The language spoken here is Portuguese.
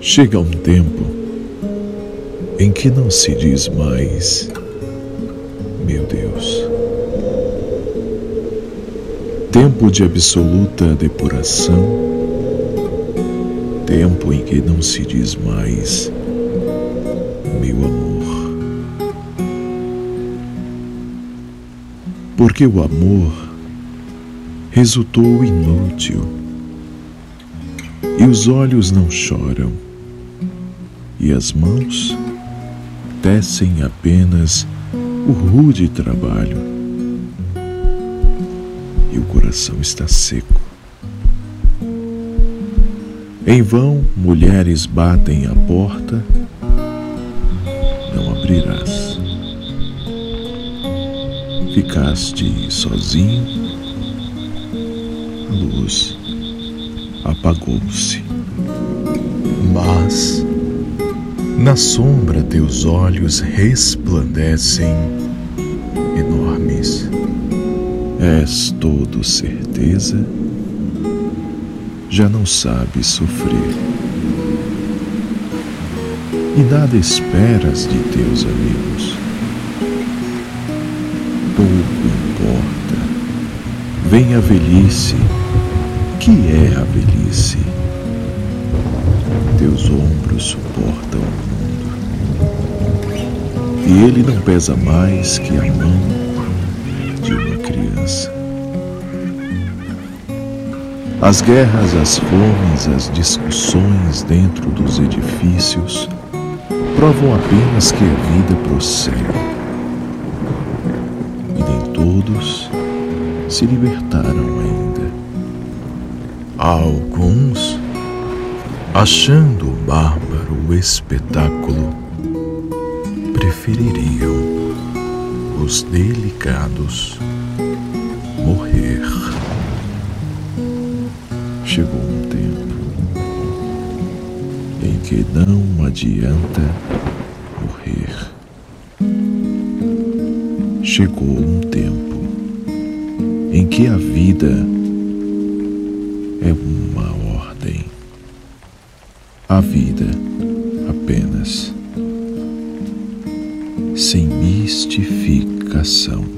Chega um tempo em que não se diz mais, meu Deus. Tempo de absoluta depuração, tempo em que não se diz mais, meu amor. Porque o amor resultou inútil e os olhos não choram e as mãos tecem apenas o rude trabalho e o coração está seco. Em vão mulheres batem a porta, não abrirás. Ficaste sozinho, a luz apagou-se. Mas na sombra teus olhos resplandecem enormes. És todo certeza, já não sabes sofrer. E nada esperas de teus amigos. Pouco importa. Vem a velhice. Que é a velhice? Teus ombros suportam e ele não pesa mais que a mão de uma criança. As guerras, as fomes, as discussões dentro dos edifícios provam apenas que a vida prossegue. E nem todos se libertaram ainda. Há alguns, achando bárbaro o espetáculo, prefeririam os delicados morrer. Chegou um tempo em que não adianta morrer. Chegou um tempo em que a vida é uma ordem. A vida sem mistificação.